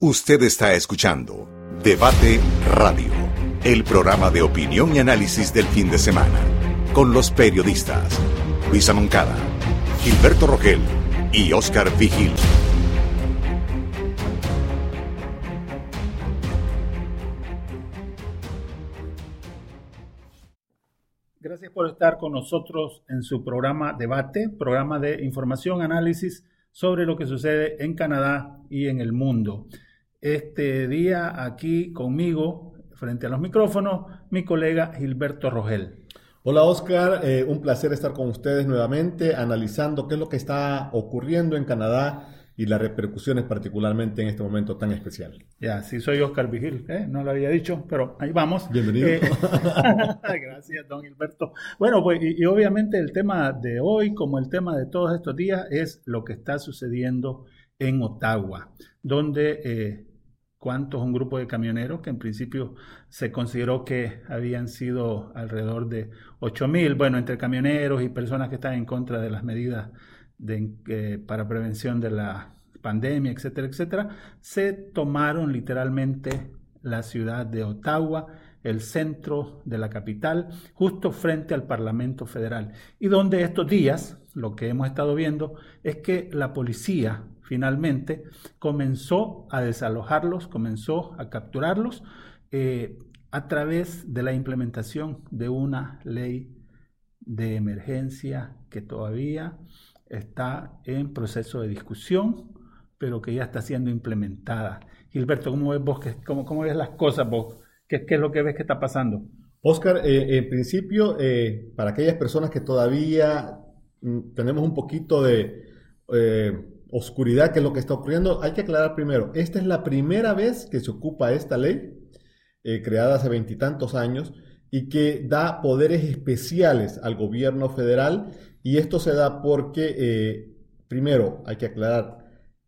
Usted está escuchando Debate Radio, el programa de opinión y análisis del fin de semana, con los periodistas Luisa Moncada, Gilberto Rogel y Oscar Vigil. Gracias por estar con nosotros en su programa Debate, programa de información, análisis sobre lo que sucede en Canadá y en el mundo este día aquí conmigo, frente a los micrófonos, mi colega Gilberto Rogel. Hola Oscar, eh, un placer estar con ustedes nuevamente analizando qué es lo que está ocurriendo en Canadá y las repercusiones particularmente en este momento tan especial. Ya, sí soy Oscar Vigil, ¿eh? no lo había dicho, pero ahí vamos. Bienvenido. Eh, gracias, don Gilberto. Bueno, pues y, obviamente el tema de hoy, como el tema de todos estos días, es lo que está sucediendo en Ottawa, donde cuántos un grupo de camioneros que en principio se consideró que habían sido alrededor de 8.000, bueno, entre camioneros y personas que están en contra de las medidas eh, para prevención de la pandemia, etcétera, etcétera, se tomaron literalmente la ciudad de Ottawa, el centro de la capital, justo frente al Parlamento Federal, y donde estos días lo que hemos estado viendo es que la policía finalmente comenzó a desalojarlos, comenzó a capturarlos eh, a través de la implementación de una ley de emergencia que todavía está en proceso de discusión, pero que ya está siendo implementada. Gilberto, ¿cómo ves vos? ¿Cómo, cómo ves las cosas vos? ¿Qué, ¿Qué, es lo que ves que está pasando? Oscar, eh, en principio, eh, para aquellas personas que todavía mm, tenemos un poquito de oscuridad, que es lo que está ocurriendo, hay que aclarar primero, esta es la primera vez que se ocupa esta ley, eh, creada hace veintitantos años, y que da poderes especiales al gobierno federal, y esto se da porque, eh, primero, hay que aclarar,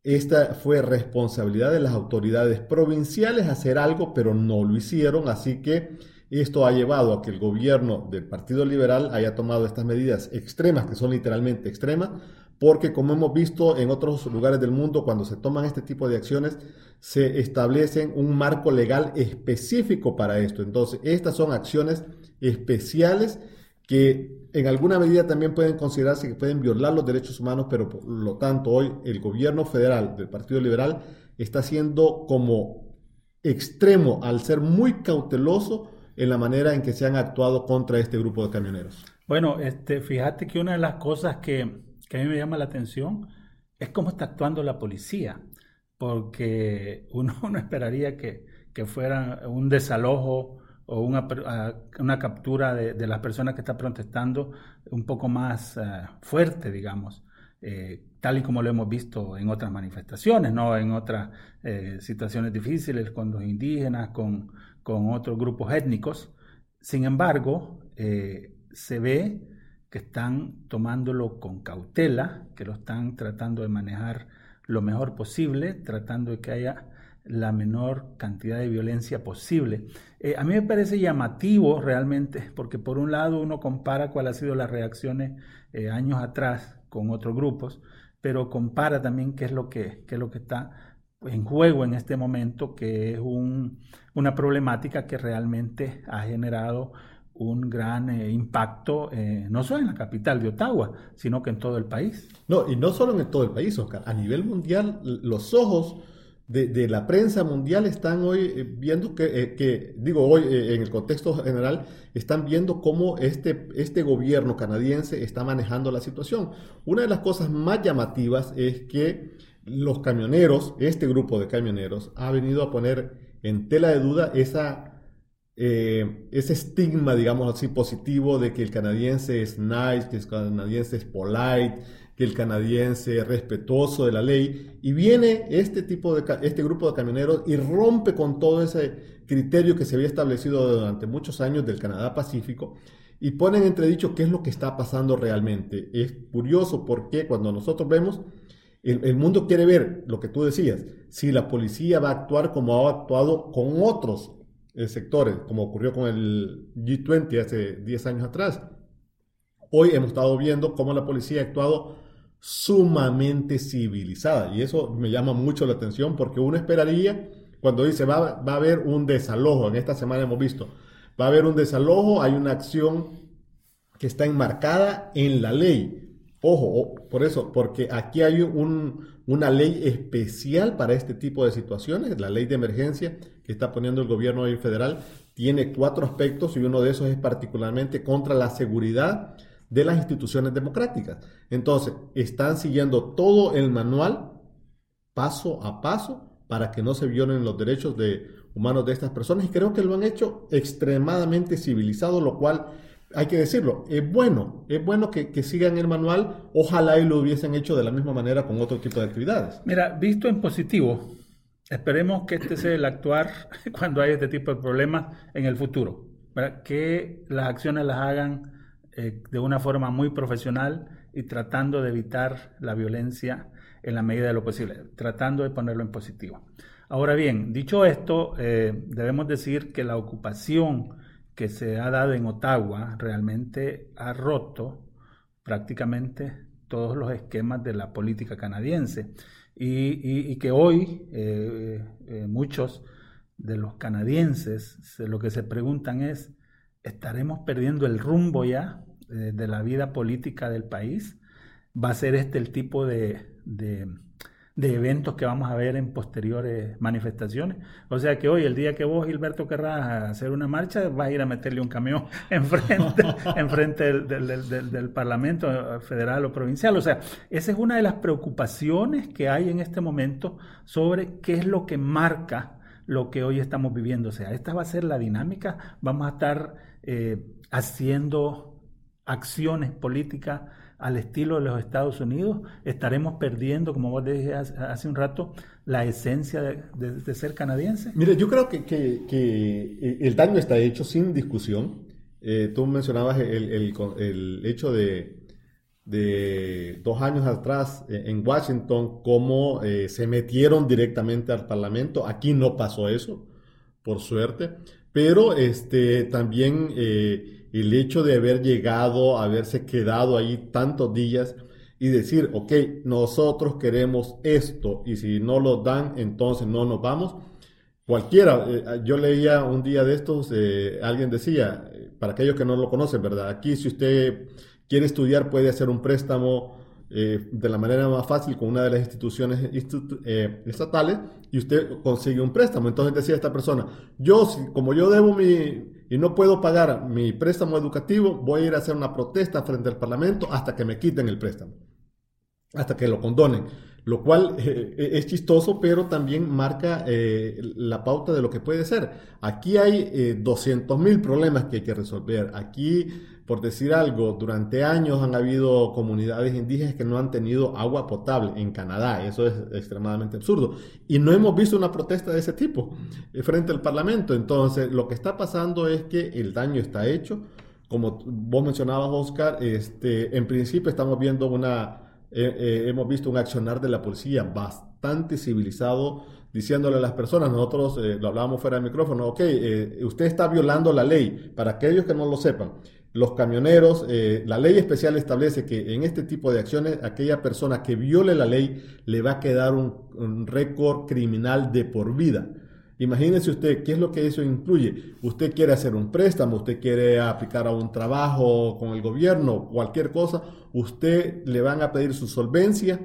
esta fue responsabilidad de las autoridades provinciales hacer algo, pero no lo hicieron, así que esto ha llevado a que el gobierno del Partido Liberal haya tomado estas medidas extremas, que son literalmente extremas, porque como hemos visto en otros lugares del mundo, cuando se toman este tipo de acciones, se establecen un marco legal específico para esto. Entonces, estas son acciones especiales que en alguna medida también pueden considerarse que pueden violar los derechos humanos, pero por lo tanto hoy el gobierno federal del Partido Liberal está siendo como extremo al ser muy cauteloso en la manera en que se han actuado contra este grupo de camioneros. Bueno, este, fíjate que una de las cosas que que a mí me llama la atención es cómo está actuando la policía, porque uno no esperaría que, fuera un desalojo o una, una captura de, las personas que están protestando un poco más eh, fuerte, digamos, eh, tal y como lo hemos visto en otras manifestaciones, ¿no? en otras eh, situaciones difíciles con los indígenas, con, con otros grupos étnicos. Sin embargo, se ve que están tomándolo con cautela, que lo están tratando de manejar lo mejor posible, tratando de que haya la menor cantidad de violencia posible. Eh, a mí me parece llamativo realmente, porque por un lado uno compara cuáles han sido las reacciones eh, años atrás con otros grupos, pero compara también qué es lo que, qué es lo que está en juego en este momento, que es un, una problemática que realmente ha generado un gran eh, impacto, eh, no solo en la capital de Ottawa, sino que en todo el país. No, y no solo en todo el país, Oscar. A nivel mundial, los ojos de, la prensa mundial están hoy eh, viendo que, digo hoy en el contexto general, están viendo cómo este, este gobierno canadiense está manejando la situación. Una de las cosas más llamativas es que los camioneros, este grupo de camioneros, ha venido a poner en tela de duda esa eh, ese estigma, digamos así, positivo de que el canadiense es nice, que el canadiense es polite, que el canadiense es respetuoso de la ley, y viene este tipo de, este grupo de camioneros y rompe con todo ese criterio que se había establecido durante muchos años del Canadá Pacífico, y ponen entredicho qué es lo que está pasando realmente. Es curioso porque cuando nosotros vemos, el, mundo quiere ver lo que tú decías, si la policía va a actuar como ha actuado con otros sectores, como ocurrió con el G20 hace 10 años atrás. Hoy hemos estado viendo cómo la policía ha actuado sumamente civilizada. Y eso me llama mucho la atención porque uno esperaría, cuando dice va, va a haber un desalojo, en esta semana hemos visto, va a haber un desalojo, hay una acción que está enmarcada en la ley. Ojo, por eso, porque aquí hay una ley especial para este tipo de situaciones, la ley de emergencia que está poniendo el gobierno federal, tiene cuatro aspectos y uno de esos es particularmente contra la seguridad de las instituciones democráticas. Entonces, están siguiendo todo el manual paso a paso para que no se violen los derechos de, humanos de estas personas y creo que lo han hecho extremadamente civilizado, lo cual hay que decirlo, es bueno, es bueno que, sigan el manual, ojalá y lo hubiesen hecho de la misma manera con otro tipo de actividades. Mira, visto en positivo, esperemos que este sea el actuar cuando hay este tipo de problemas en el futuro, que las acciones las hagan eh, de una forma muy profesional y tratando de evitar la violencia en la medida de lo posible, tratando de ponerlo en positivo. Ahora bien, dicho esto, eh, debemos decir que la ocupación que se ha dado en Ottawa realmente ha roto prácticamente todos los esquemas de la política canadiense y, que hoy eh, eh, muchos de los canadienses lo que se preguntan es, ¿estaremos perdiendo el rumbo ya de la vida política del país? ¿Va a ser este el tipo de eventos que vamos a ver en posteriores manifestaciones. O sea que hoy, el día que vos, Gilberto, querrás hacer una marcha, vas a ir a meterle un camión enfrente, enfrente del, del, del, Parlamento federal o provincial. O sea, esa es una de las preocupaciones que hay en este momento sobre qué es lo que marca lo que hoy estamos viviendo. O sea, esta va a ser la dinámica, vamos a estar eh, haciendo acciones políticas al estilo de los Estados Unidos, estaremos perdiendo, como vos decías hace un rato, la esencia de, ser canadiense? Mire, yo creo que, que, el daño está hecho sin discusión. Eh, tú mencionabas el, el, hecho de, de, dos años atrás eh, en Washington, cómo eh, se metieron directamente al Parlamento. Aquí no pasó eso, por suerte. Pero este, también el hecho de haber llegado, haberse quedado ahí tantos días y decir, ok, nosotros queremos esto y si no lo dan, entonces no nos vamos. Cualquiera, eh, yo leía un día de estos, eh, alguien decía, eh, para aquellos que no lo conocen, ¿verdad? Aquí si usted quiere estudiar puede hacer un préstamo de la manera más fácil con una de las instituciones estatales y usted consigue un préstamo. Entonces decía esta persona, yo, como yo debo mi, y no puedo pagar mi préstamo educativo, voy a ir a hacer una protesta frente al Parlamento hasta que me quiten el préstamo, hasta que lo condonen. Lo cual eh, es chistoso, pero también marca eh, la pauta de lo que puede ser. Aquí hay eh, 200 mil problemas que hay que resolver. Aquí por decir algo, durante años han habido comunidades indígenas que no han tenido agua potable en Canadá. Eso es extremadamente absurdo. Y no hemos visto una protesta de ese tipo eh, frente al Parlamento. Entonces, lo que está pasando es que el daño está hecho. Como vos mencionabas, Oscar, este, en principio estamos viendo una, eh, eh, hemos visto un accionar de la policía bastante civilizado, diciéndole a las personas, nosotros lo hablábamos fuera del micrófono, ok, usted está violando la ley, para aquellos que no lo sepan los camioneros, eh, la ley especial establece que en este tipo de acciones, aquella persona que viole la ley le va a quedar un, récord criminal de por vida. Imagínese usted qué es lo que eso incluye. Usted quiere hacer un préstamo, usted quiere aplicar a un trabajo con el gobierno, cualquier cosa, usted le van a pedir su solvencia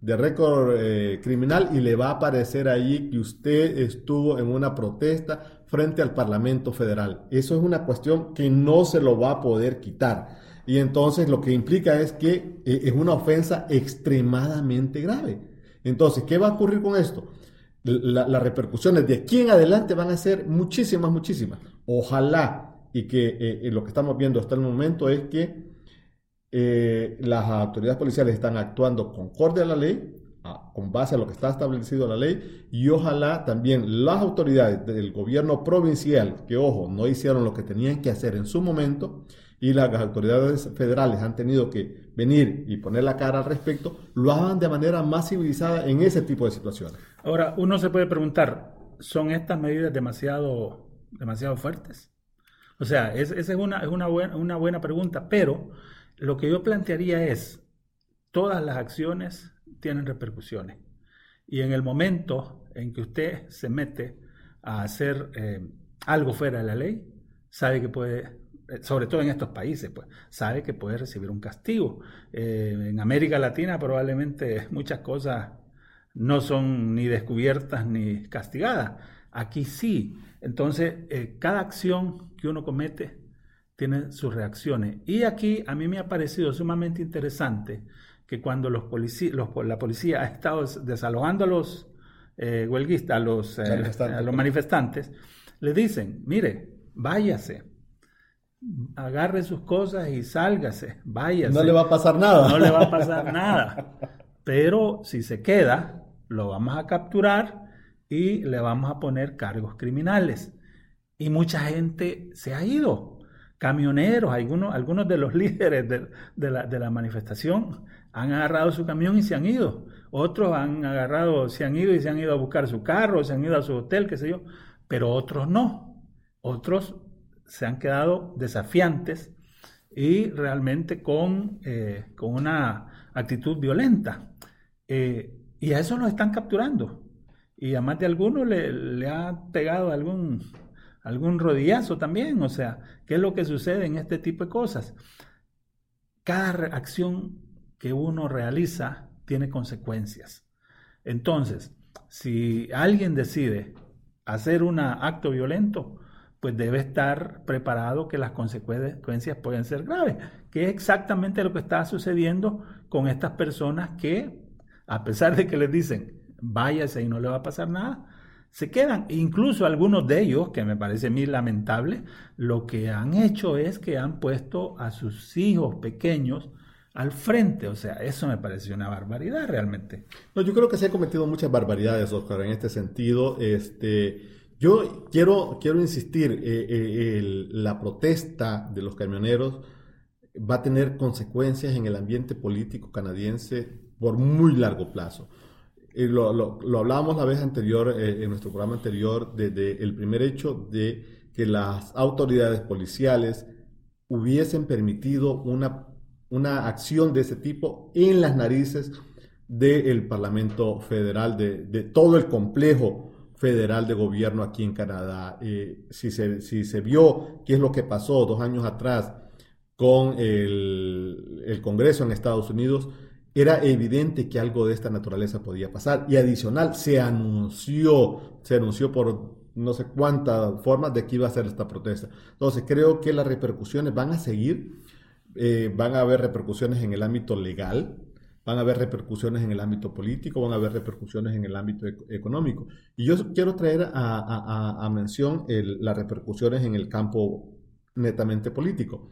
de récord eh, criminal y le va a aparecer ahí que usted estuvo en una protesta frente al Parlamento Federal. Eso es una cuestión que no se lo va a poder quitar. Y entonces lo que implica es que eh, es una ofensa extremadamente grave. Entonces, ¿qué va a ocurrir con esto? las repercusiones de aquí en adelante van a ser muchísimas, muchísimas. Ojalá y que eh, eh, lo que estamos viendo hasta el momento es que las autoridades policiales están actuando concorde a la ley, con base a lo que está establecido en la ley y ojalá también las autoridades del gobierno provincial, que ojo, no hicieron lo que tenían que hacer en su momento y las autoridades federales han tenido que venir y poner la cara al respecto, lo hagan de manera más civilizada en ese tipo de situaciones. Ahora, uno se puede preguntar, ¿son estas medidas demasiado, demasiado fuertes? O sea, esa es, una, es una, buena, una buena pregunta, pero lo que yo plantearía es, todas las acciones tienen repercusiones. Y en el momento en que usted se mete a hacer eh, algo fuera de la ley, sabe que puede, eh, sobre todo en estos países, pues, sabe que puede recibir un castigo. Eh, en América Latina probablemente muchas cosas no son ni descubiertas ni castigadas. Aquí sí. Entonces, cada acción que uno comete tiene sus reacciones. Y aquí a mí me ha parecido sumamente interesante que cuando los la policía ha estado desalojando a los eh, huelguistas, a los, eh, manifestantes. a los manifestantes, le dicen, mire, váyase, agarre sus cosas y sálgase, váyase. No le va a pasar nada. No le va a pasar nada. Pero si se queda, lo vamos a capturar y le vamos a poner cargos criminales. Y mucha gente se ha ido. Camioneros, algunos, algunos de los líderes de, la, de la manifestación han agarrado su camión y se han ido. Otros han agarrado, se han ido y se han ido a buscar su carro, se han ido a su hotel, qué sé yo. Pero otros no. Otros se han quedado desafiantes y realmente con, eh, con una actitud violenta. Eh, y a eso los están capturando. Y a más de alguno le, le ha pegado algún, algún rodillazo también. O sea, ¿qué es lo que sucede en este tipo de cosas? Cada acción que uno realiza tiene consecuencias. Entonces, si alguien decide hacer un acto violento, pues debe estar preparado que las consecuencias pueden ser graves, que es exactamente lo que está sucediendo con estas personas que, a pesar de que les dicen, váyase y no le va a pasar nada, se quedan. Incluso algunos de ellos, que me parece muy lamentable, lo que han hecho es que han puesto a sus hijos pequeños al frente. O sea, eso me pareció una barbaridad realmente. No, yo creo que se han cometido muchas barbaridades, Oscar, en este sentido. Este, yo quiero, quiero insistir, eh, eh, la protesta de los camioneros va a tener consecuencias en el ambiente político canadiense por muy largo plazo. Eh, lo, lo, hablábamos la vez anterior, en nuestro programa anterior, desde el primer hecho de que las autoridades policiales hubiesen permitido una una acción de ese tipo en las narices del Parlamento Federal, de, todo el complejo federal de gobierno aquí en Canadá. Eh, si, se, si, se, vio qué es lo que pasó dos años atrás con el, el, Congreso en Estados Unidos, era evidente que algo de esta naturaleza podía pasar. Y adicional, se anunció, se anunció por no sé cuántas formas de que iba a ser esta protesta. Entonces, creo que las repercusiones van a seguir eh, van a haber repercusiones en el ámbito legal, van a haber repercusiones en el ámbito político, van a haber repercusiones en el ámbito económico. Y yo quiero traer a, mención las repercusiones en el campo netamente político.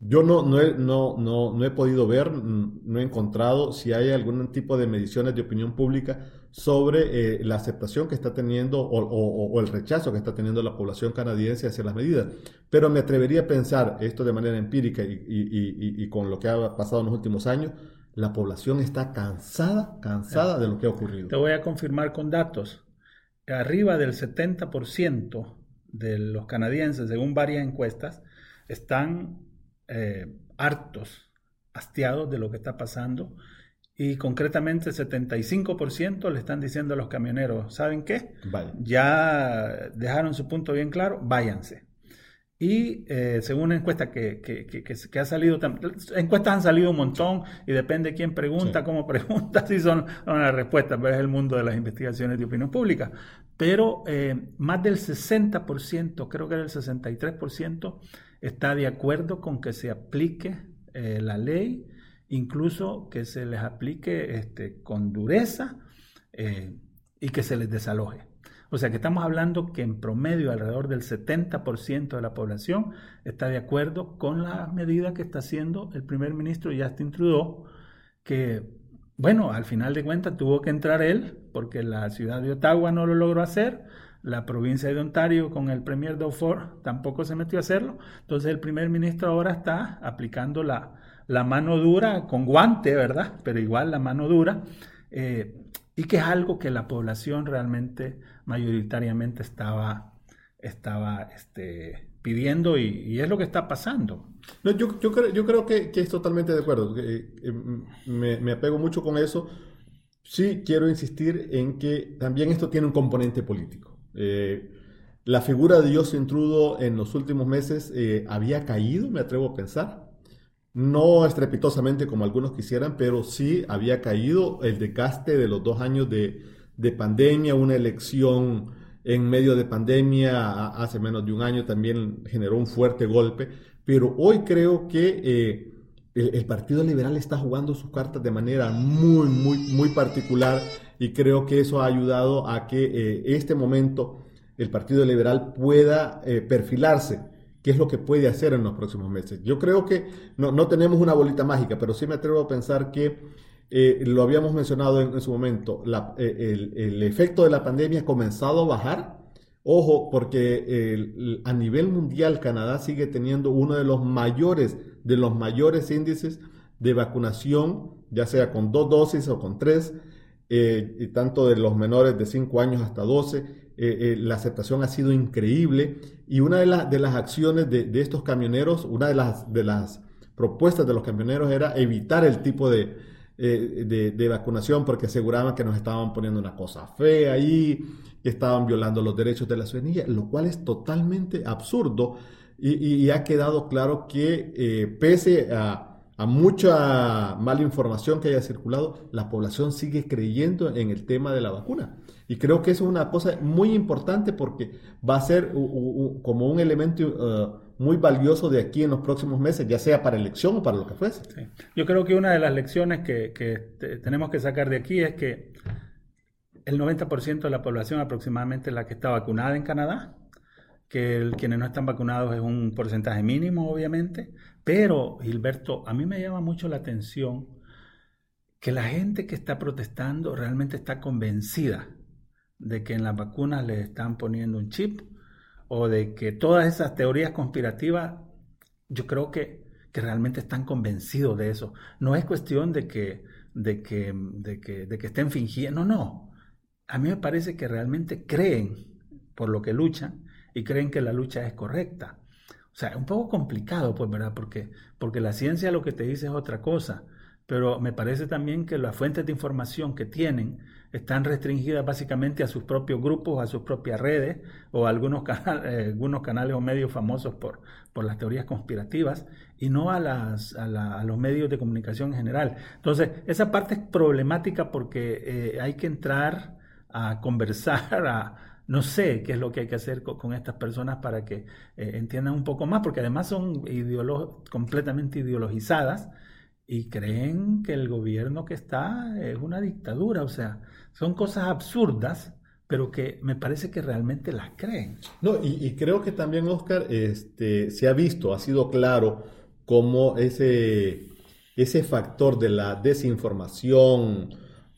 Yo no, no, he, no, no, he podido ver, no he encontrado si hay algún tipo de mediciones de opinión pública sobre eh, la aceptación que está teniendo o, el rechazo que está teniendo la población canadiense hacia las medidas. Pero me atrevería a pensar esto de manera empírica y, con lo que ha pasado en los últimos años, la población está cansada, cansada de lo que ha ocurrido. Te voy a confirmar con datos. Arriba del 70% de los canadienses, según varias encuestas, están eh, hartos, hastiados de lo que está pasando y concretamente el 75% le están diciendo a los camioneros, ¿saben qué? Ya dejaron su punto bien claro, váyanse. Y eh, según una encuesta que, que, que, ha salido, encuestas han salido un montón y depende de quién pregunta, cómo pregunta, si son, las respuestas, pero es el mundo de las investigaciones de opinión pública. Pero eh, más del 60%, creo que era el 63%, está de acuerdo con que se aplique eh, la ley, incluso que se les aplique este, con dureza y que se les desaloje. O sea que estamos hablando que en promedio alrededor del 70% de la población está de acuerdo con la medida que está haciendo el primer ministro Justin Trudeau, que, bueno, al final de cuentas tuvo que entrar él, porque la ciudad de Ottawa no lo logró hacer, la provincia de Ontario con el premier Dauphin tampoco se metió a hacerlo, entonces el primer ministro ahora está aplicando la, la mano dura con guante, ¿verdad? Pero igual la mano dura. Eh, y que es algo que la población realmente mayoritariamente estaba, estaba este, pidiendo y, es lo que está pasando. No, yo, yo, creo, yo creo que, que es totalmente de acuerdo. Eh, me, apego mucho con eso. Sí, quiero insistir en que también esto tiene un componente político. Eh, la figura de Dios intrudo en los últimos meses había caído, me atrevo a pensar. No estrepitosamente como algunos quisieran, pero sí había caído el decaste de los dos años de, de pandemia, una elección en medio de pandemia hace menos de un año también generó un fuerte golpe, pero hoy creo que eh, el, Partido Liberal está jugando sus cartas de manera muy, muy, muy particular y creo que eso ha ayudado a que eh, este momento el Partido Liberal pueda eh, perfilarse qué es lo que puede hacer en los próximos meses. Yo creo que no, no tenemos una bolita mágica, pero sí me atrevo a pensar que eh, lo habíamos mencionado en, su momento, eh, el, efecto de la pandemia ha comenzado a bajar. Ojo, porque a nivel mundial Canadá sigue teniendo uno de los mayores, de los mayores índices de vacunación, ya sea con dos dosis o con tres, eh, tanto de los menores de 5 años hasta 12. la aceptación ha sido increíble y una de, de las acciones de, de, estos camioneros, una de las, de las propuestas de los camioneros era evitar el tipo de, eh, de, vacunación porque aseguraban que nos estaban poniendo una cosa fea ahí, que estaban violando los derechos de la ciudadanía, lo cual es totalmente absurdo y, ha quedado claro que eh, pese a, a, mucha mala información que haya circulado, la población sigue creyendo en el tema de la vacuna. Y creo que eso es una cosa muy importante porque va a ser como un elemento uh, muy valioso de aquí en los próximos meses, ya sea para elección o para lo que fuese. Yo creo que una de las lecciones que, tenemos que sacar de aquí es que el 90% de la población aproximadamente es la que está vacunada en Canadá, que quienes no están vacunados es un porcentaje mínimo, obviamente, pero Gilberto, a mí me llama mucho la atención que la gente que está protestando realmente está convencida de que en las vacunas le están poniendo un chip o de que todas esas teorías conspirativas, yo creo que, que realmente están convencidos de eso. No es cuestión de que, de que, de que, de que estén fingiendo, no, no. A mí me parece que realmente creen por lo que luchan y creen que la lucha es correcta. Sea, es un poco complicado, pues, ¿verdad? Porque, porque la ciencia lo que te dice es otra cosa, pero me parece también que las fuentes de información que tienen están restringidas básicamente a sus propios grupos, a sus propias redes o a algunos, eh, algunos canales o medios famosos por, por las teorías conspirativas y no a, las, a, los medios de comunicación en general. Entonces, esa parte es problemática porque eh, hay que entrar a conversar, a, no sé qué es lo que hay que hacer con, estas personas para que eh, entiendan un poco más, porque además son completamente ideologizadas y creen que el gobierno que está es una dictadura, o sea, son cosas absurdas, pero que me parece que realmente las creen. No, y, creo que también, Oscar, este, se ha visto, ha sido claro cómo ese, ese factor de la desinformación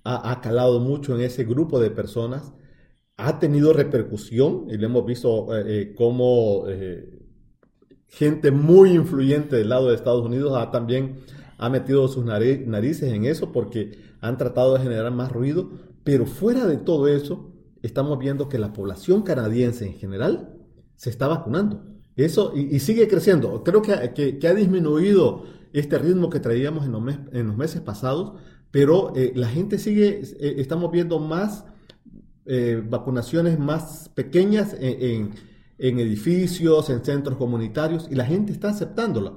ha, calado mucho en ese grupo de personas, ha tenido repercusión, y lo hemos visto eh, eh, cómo eh, gente muy influyente del lado de Estados Unidos ha también ha metido sus narices en eso porque han tratado de generar más ruido, pero fuera de todo eso, estamos viendo que la población canadiense en general se está vacunando. Eso y, sigue creciendo. Creo que, que, ha disminuido este ritmo que traíamos en los, en los meses pasados, pero eh, la gente sigue, estamos viendo más eh, vacunaciones más pequeñas en, en, edificios, en centros comunitarios, y la gente está aceptándola.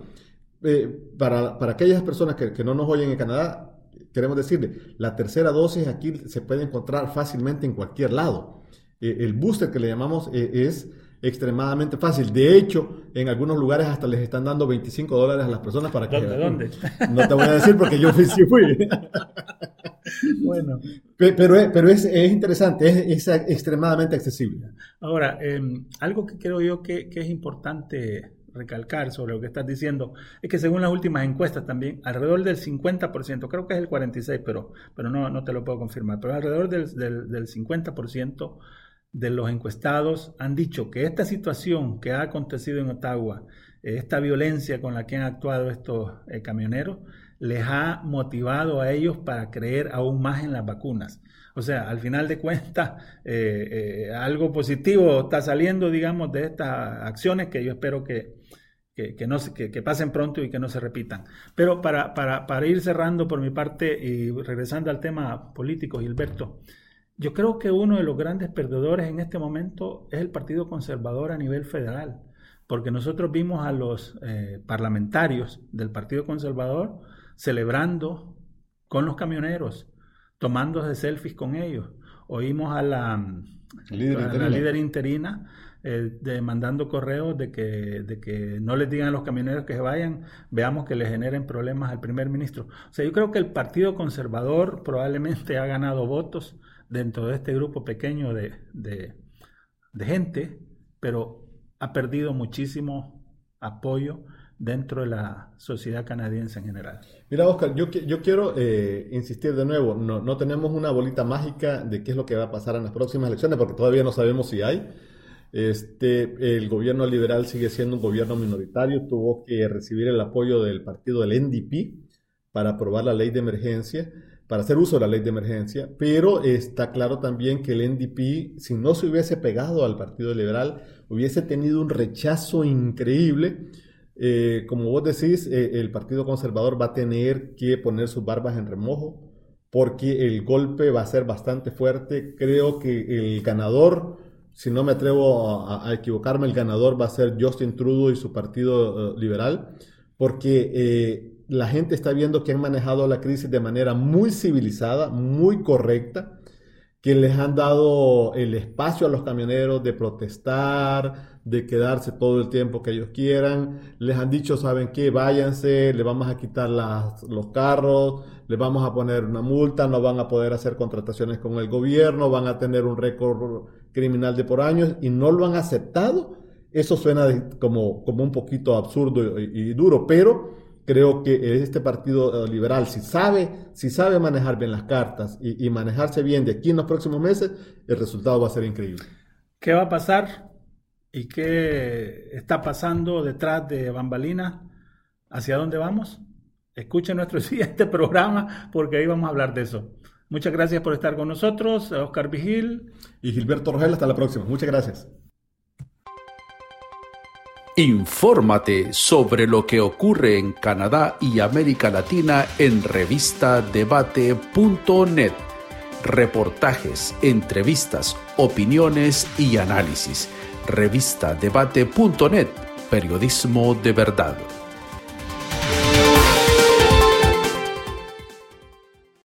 para, para, aquellas personas que, que no nos oyen en Canadá, queremos decirle, la tercera dosis aquí se puede encontrar fácilmente en cualquier lado. Eh, el booster que le llamamos eh, es extremadamente fácil. De hecho, en algunos lugares hasta les están dando 25 dólares a las personas para que... ¿Dónde? ¿Dónde? No te voy a decir porque yo fui, sí fui. bueno. Pero, pero es, es interesante, es, extremadamente accesible. Ahora, em, algo que creo yo que, que es importante recalcar sobre lo que estás diciendo es que según las últimas encuestas también, alrededor del 50%, creo que es el 46%, pero, pero no, no te lo puedo confirmar, pero alrededor del, del, del 50% de los encuestados han dicho que esta situación que ha acontecido en Ottawa, esta violencia con la que han actuado estos eh, camioneros, les ha motivado a ellos para creer aún más en las vacunas. O sea, al final de cuentas, eh, eh, algo positivo está saliendo, digamos, de estas acciones que yo espero que, que, no que, pasen pronto y que no se repitan. Pero para, para, para, ir cerrando por mi parte y regresando al tema político, Gilberto, yo creo que uno de los grandes perdedores en este momento es el Partido Conservador a nivel federal, porque nosotros vimos a los eh, parlamentarios del Partido Conservador celebrando con los camioneros, tomándose selfies con ellos. Oímos a la líder interina, eh, mandando correos de que, de que no les digan a los camioneros que se vayan, veamos que le generen problemas al primer ministro. O sea, yo creo que el Partido Conservador probablemente ha ganado votos dentro de este grupo pequeño de, de, de gente, pero ha perdido muchísimo apoyo dentro de la sociedad canadiense en general. Mira, Oscar, yo, yo quiero eh, insistir de nuevo, no, no tenemos una bolita mágica de qué es lo que va a pasar en las próximas elecciones, porque todavía no sabemos si hay. Este, el gobierno liberal sigue siendo un gobierno minoritario, tuvo que recibir el apoyo del partido del NDP para aprobar la ley de emergencia, para hacer uso de la ley de emergencia, pero está claro también que el NDP, si no se hubiese pegado al partido liberal, hubiese tenido un rechazo increíble eh, como vos decís, eh, el Partido Conservador va a tener que poner sus barbas en remojo porque el golpe va a ser bastante fuerte. Creo que el ganador, si no me atrevo a, equivocarme, el ganador va a ser Justin Trudeau y su Partido eh, Liberal, porque la gente está viendo que han manejado la crisis de manera muy civilizada, muy correcta que les han dado el espacio a los camioneros de protestar, de quedarse todo el tiempo que ellos quieran. Les han dicho, ¿saben qué? Váyanse, le vamos a quitar los carros, les vamos a poner una multa, no van a poder hacer contrataciones con el gobierno, van a tener un récord criminal de por años y no lo han aceptado. Eso suena como, como un poquito absurdo y duro, pero creo que este partido eh, liberal, si sabe, si sabe manejar bien las cartas y, manejarse bien de aquí en los próximos meses, el resultado va a ser increíble. ¿Qué va a pasar y qué está pasando detrás de Bambalina? ¿Hacia dónde vamos? Escuchen nuestro siguiente programa porque ahí vamos a hablar de eso. Muchas gracias por estar con nosotros, Oscar Vigil. Y Gilberto Rogel, hasta la próxima. Muchas gracias. Infórmate sobre lo que ocurre en Canadá y América Latina en revistadebate.net. Reportajes, entrevistas, opiniones y análisis. Revistadebate.net. Periodismo de verdad.